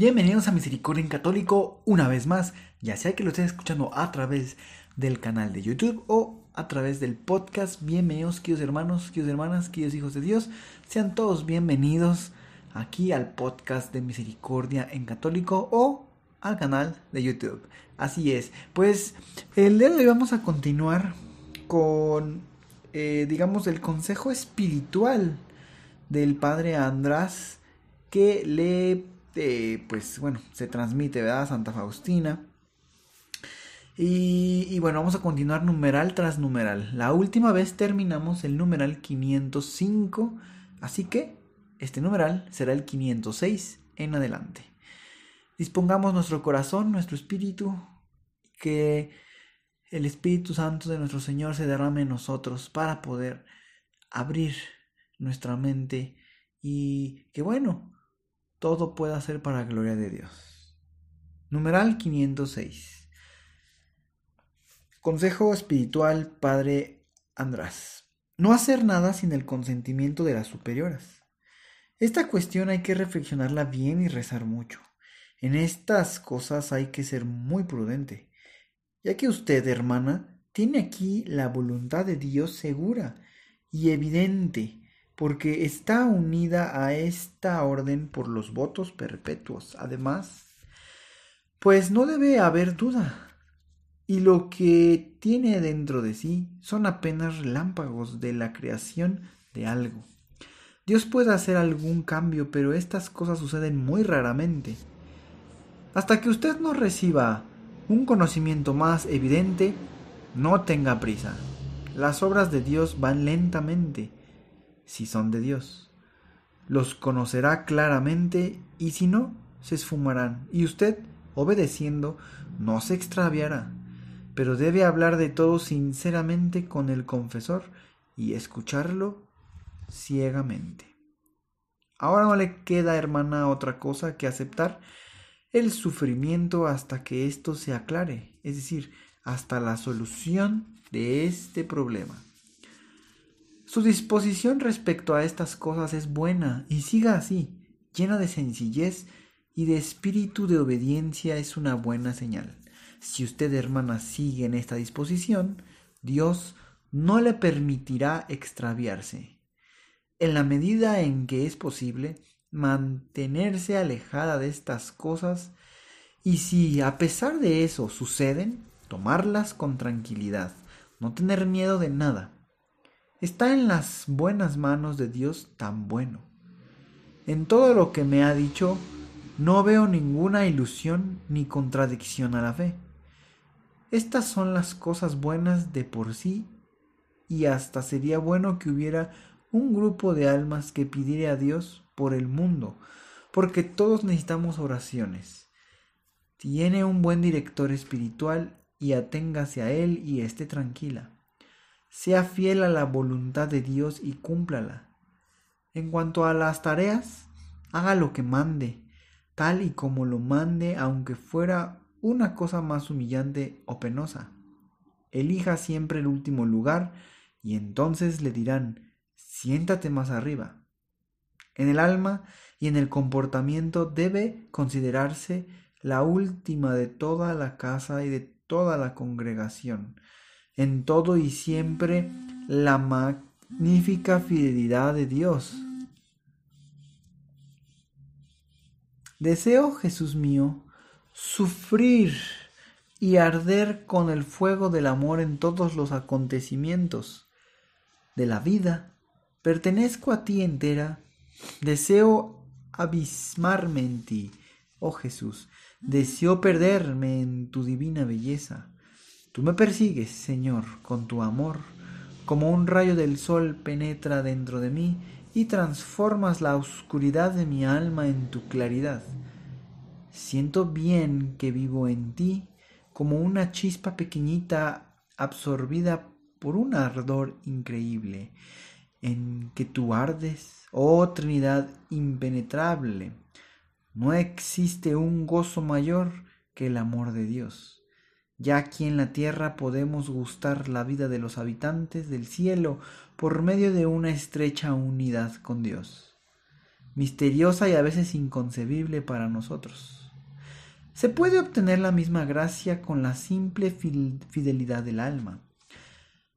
Bienvenidos a Misericordia en Católico una vez más, ya sea que lo estés escuchando a través del canal de YouTube o a través del podcast. Bienvenidos, queridos hermanos, queridos hermanas, queridos hijos de Dios. Sean todos bienvenidos aquí al podcast de Misericordia en Católico o al canal de YouTube. Así es, pues el día de hoy vamos a continuar con, eh, digamos, el consejo espiritual del Padre András que le, eh, pues bueno, se transmite, ¿verdad? Santa Faustina. Y, y, bueno, vamos a continuar numeral tras numeral. La última vez terminamos el numeral 505, así que este numeral será el 506 en adelante. Dispongamos nuestro corazón, nuestro espíritu, que el Espíritu Santo de nuestro Señor se derrame en nosotros para poder abrir nuestra mente y que bueno, todo pueda ser para gloria de Dios. Numeral 506. Consejo espiritual Padre András. No hacer nada sin el consentimiento de las superioras. Esta cuestión hay que reflexionarla bien y rezar mucho. En estas cosas hay que ser muy prudente, ya que usted, hermana, tiene aquí la voluntad de Dios segura y evidente, porque está unida a esta orden por los votos perpetuos. Además, pues no debe haber duda. Y lo que tiene dentro de sí son apenas relámpagos de la creación de algo. Dios puede hacer algún cambio, pero estas cosas suceden muy raramente. Hasta que usted no reciba un conocimiento más evidente, no tenga prisa. Las obras de Dios van lentamente, si son de Dios. Los conocerá claramente y si no, se esfumarán. Y usted, obedeciendo, no se extraviará. Pero debe hablar de todo sinceramente con el confesor y escucharlo ciegamente. Ahora no le queda, hermana, otra cosa que aceptar el sufrimiento hasta que esto se aclare, es decir, hasta la solución de este problema. Su disposición respecto a estas cosas es buena y siga así, llena de sencillez y de espíritu de obediencia es una buena señal. Si usted, hermana, sigue en esta disposición, Dios no le permitirá extraviarse en la medida en que es posible, mantenerse alejada de estas cosas y si a pesar de eso suceden, tomarlas con tranquilidad, no tener miedo de nada. Está en las buenas manos de Dios tan bueno. En todo lo que me ha dicho, no veo ninguna ilusión ni contradicción a la fe. Estas son las cosas buenas de por sí y hasta sería bueno que hubiera un grupo de almas que pidiera a Dios por el mundo, porque todos necesitamos oraciones. Tiene un buen director espiritual y aténgase a él y esté tranquila. Sea fiel a la voluntad de Dios y cúmplala. En cuanto a las tareas, haga lo que mande, tal y como lo mande, aunque fuera una cosa más humillante o penosa. Elija siempre el último lugar y entonces le dirán, siéntate más arriba. En el alma y en el comportamiento debe considerarse la última de toda la casa y de toda la congregación. En todo y siempre la magnífica fidelidad de Dios. Deseo, Jesús mío, sufrir y arder con el fuego del amor en todos los acontecimientos de la vida Pertenezco a ti entera, deseo abismarme en ti, oh Jesús, deseo perderme en tu divina belleza. Tú me persigues, Señor, con tu amor, como un rayo del sol penetra dentro de mí y transformas la oscuridad de mi alma en tu claridad. Siento bien que vivo en ti como una chispa pequeñita absorbida por un ardor increíble, en que tú ardes, oh Trinidad impenetrable. No existe un gozo mayor que el amor de Dios. Ya aquí en la tierra podemos gustar la vida de los habitantes del cielo por medio de una estrecha unidad con Dios, misteriosa y a veces inconcebible para nosotros. Se puede obtener la misma gracia con la simple fidelidad del alma.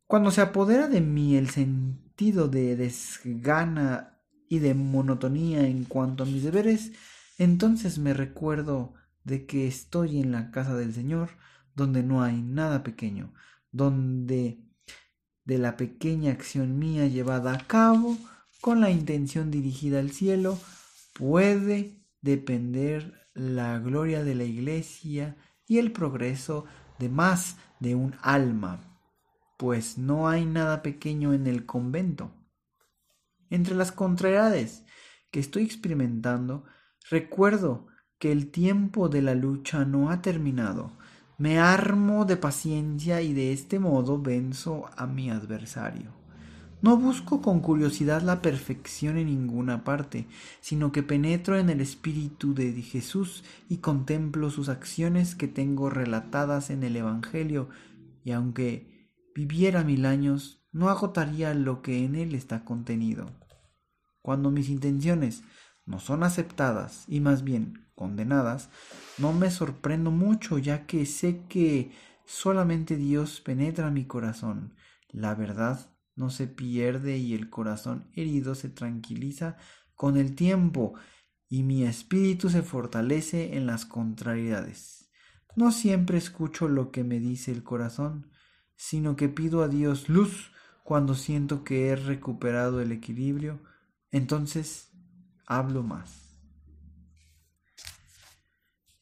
Cuando se apodera de mí el sentido de desgana y de monotonía en cuanto a mis deberes, entonces me recuerdo de que estoy en la casa del Señor, donde no hay nada pequeño, donde de la pequeña acción mía llevada a cabo con la intención dirigida al cielo, puede depender la gloria de la iglesia y el progreso de más de un alma, pues no hay nada pequeño en el convento. Entre las contrariedades que estoy experimentando, recuerdo que el tiempo de la lucha no ha terminado, me armo de paciencia y de este modo venzo a mi adversario. No busco con curiosidad la perfección en ninguna parte, sino que penetro en el espíritu de Jesús y contemplo sus acciones que tengo relatadas en el Evangelio, y aunque viviera mil años, no agotaría lo que en él está contenido. Cuando mis intenciones no son aceptadas y más bien condenadas, no me sorprendo mucho ya que sé que solamente Dios penetra mi corazón. La verdad no se pierde y el corazón herido se tranquiliza con el tiempo y mi espíritu se fortalece en las contrariedades. No siempre escucho lo que me dice el corazón, sino que pido a Dios luz cuando siento que he recuperado el equilibrio, entonces hablo más.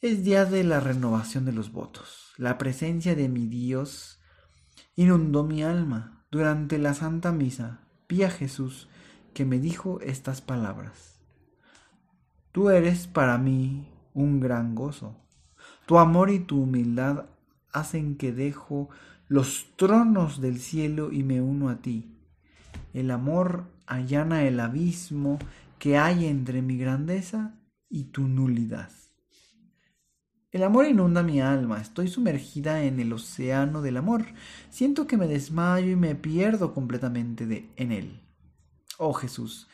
Es día de la renovación de los votos. La presencia de mi Dios inundó mi alma. Durante la Santa Misa vi a Jesús que me dijo estas palabras. Tú eres para mí un gran gozo. Tu amor y tu humildad hacen que dejo los tronos del cielo y me uno a ti. El amor allana el abismo que hay entre mi grandeza y tu nulidad. El amor inunda mi alma, estoy sumergida en el océano del amor, siento que me desmayo y me pierdo completamente en él. Oh Jesús,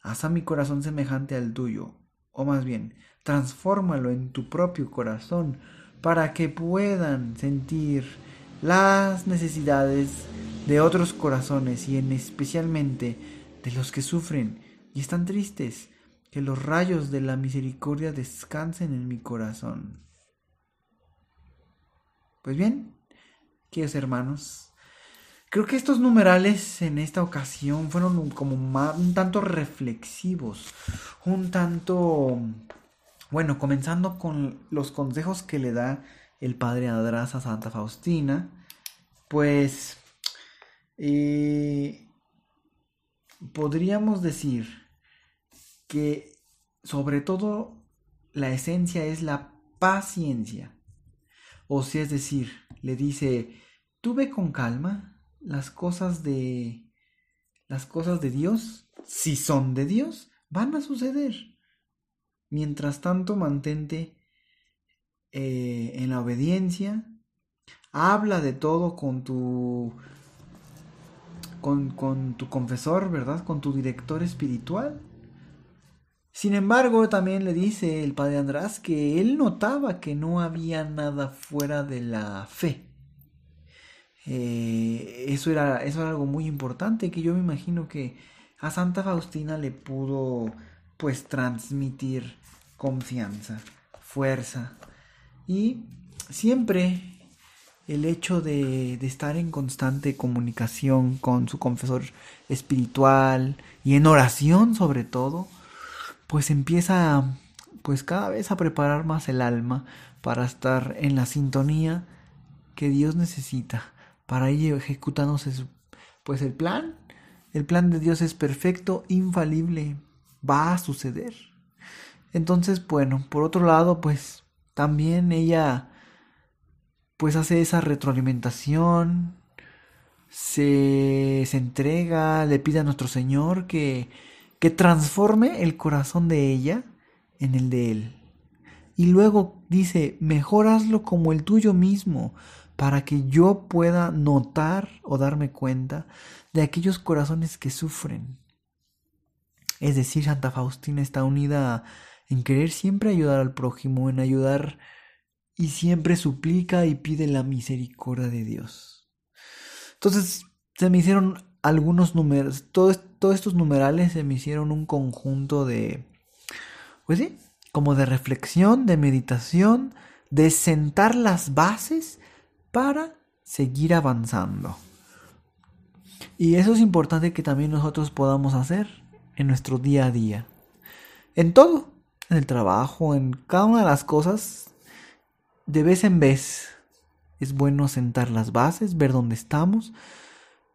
haz a mi corazón semejante al tuyo, o más bien, transfórmalo en tu propio corazón, para que puedan sentir las necesidades de otros corazones y en especialmente de los que sufren y están tristes, que los rayos de la misericordia descansen en mi corazón. Pues bien, queridos hermanos, creo que estos numerales en esta ocasión fueron como un tanto reflexivos, un tanto, bueno, comenzando con los consejos que le da el padre Adras a Santa Faustina, pues eh, podríamos decir que sobre todo la esencia es la paciencia. O si es decir, le dice, tú ve con calma las cosas de las cosas de Dios, si son de Dios, van a suceder. Mientras tanto, mantente eh, en la obediencia, habla de todo con tu con, con tu confesor, ¿verdad? Con tu director espiritual sin embargo, también le dice el padre András que él notaba que no había nada fuera de la fe. Eh, eso, era, eso era algo muy importante que yo me imagino que a Santa Faustina le pudo pues transmitir confianza, fuerza y siempre el hecho de, de, estar en constante comunicación con su confesor espiritual y en oración sobre todo, pues empieza pues cada vez a preparar más el alma para estar en la sintonía que Dios necesita para ello ejecutándose pues el plan. El plan de Dios es perfecto infalible va a suceder. Entonces bueno por otro lado pues también ella pues hace esa retroalimentación, se, se entrega, le pide a nuestro Señor que, que transforme el corazón de ella en el de Él. Y luego dice, mejor hazlo como el tuyo mismo, para que yo pueda notar o darme cuenta de aquellos corazones que sufren. Es decir, Santa Faustina está unida en querer siempre ayudar al prójimo, en ayudar y siempre suplica y pide la misericordia de Dios. Entonces se me hicieron algunos números, todos, todos estos numerales se me hicieron un conjunto de, pues sí, como de reflexión, de meditación, de sentar las bases para seguir avanzando. Y eso es importante que también nosotros podamos hacer en nuestro día a día. En todo, en el trabajo, en cada una de las cosas, de vez en vez es bueno sentar las bases, ver dónde estamos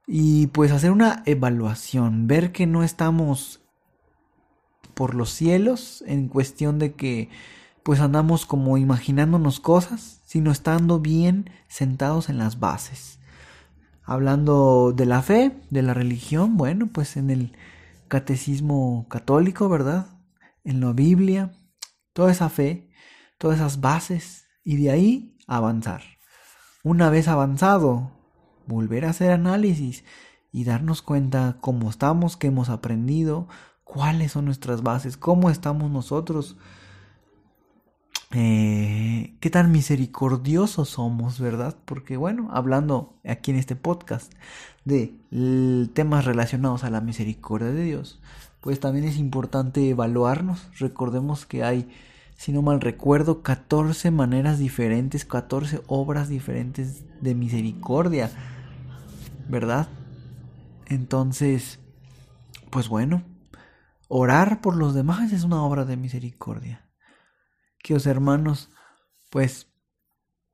y pues hacer una evaluación, ver que no estamos por los cielos en cuestión de que pues andamos como imaginándonos cosas, sino estando bien sentados en las bases. Hablando de la fe, de la religión, bueno, pues en el catecismo católico, ¿verdad? En la Biblia, toda esa fe, todas esas bases y de ahí avanzar. Una vez avanzado, volver a hacer análisis y darnos cuenta cómo estamos, qué hemos aprendido, cuáles son nuestras bases, cómo estamos nosotros, eh, qué tan misericordiosos somos, ¿verdad? Porque bueno, hablando aquí en este podcast de temas relacionados a la misericordia de Dios, pues también es importante evaluarnos. Recordemos que hay si no mal recuerdo, 14 maneras diferentes, 14 obras diferentes de misericordia, ¿verdad? Entonces, pues bueno, orar por los demás es una obra de misericordia. os hermanos, pues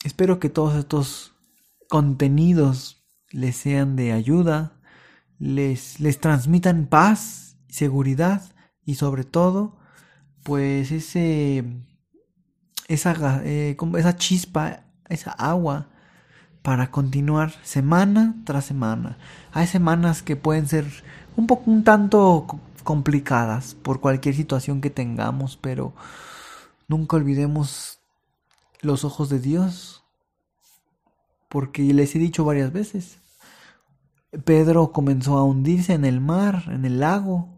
espero que todos estos contenidos les sean de ayuda, les, les transmitan paz, seguridad y sobre todo, pues ese, esa, eh, esa chispa, esa agua para continuar semana tras semana. Hay semanas que pueden ser un poco un tanto complicadas por cualquier situación que tengamos, pero nunca olvidemos los ojos de Dios, porque les he dicho varias veces, Pedro comenzó a hundirse en el mar, en el lago,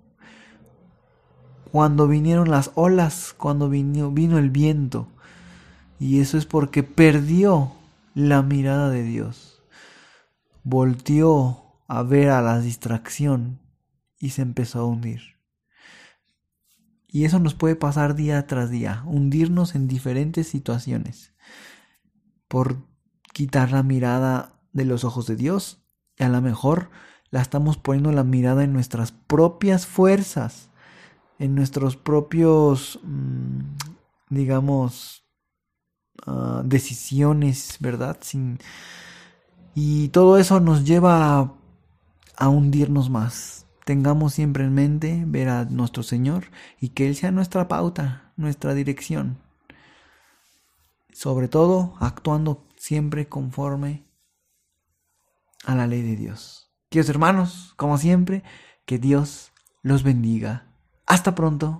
cuando vinieron las olas, cuando vino, el viento. Y eso es porque perdió la mirada de Dios. Volteó a ver a la distracción y se empezó a hundir. Y eso nos puede pasar día tras día, hundirnos en diferentes situaciones por quitar la mirada de los ojos de Dios. Y a lo mejor la estamos poniendo la mirada en nuestras propias fuerzas en nuestros propios, mm, digamos, ah, decisiones, ¿verdad? Sin... Y todo eso nos lleva a, a hundirnos más. Tengamos siempre en mente ver a nuestro Señor y que Él sea nuestra pauta, nuestra dirección. Sobre todo actuando siempre conforme a la ley de Dios. Queridos hermanos, como siempre, que Dios los bendiga hasta pronto.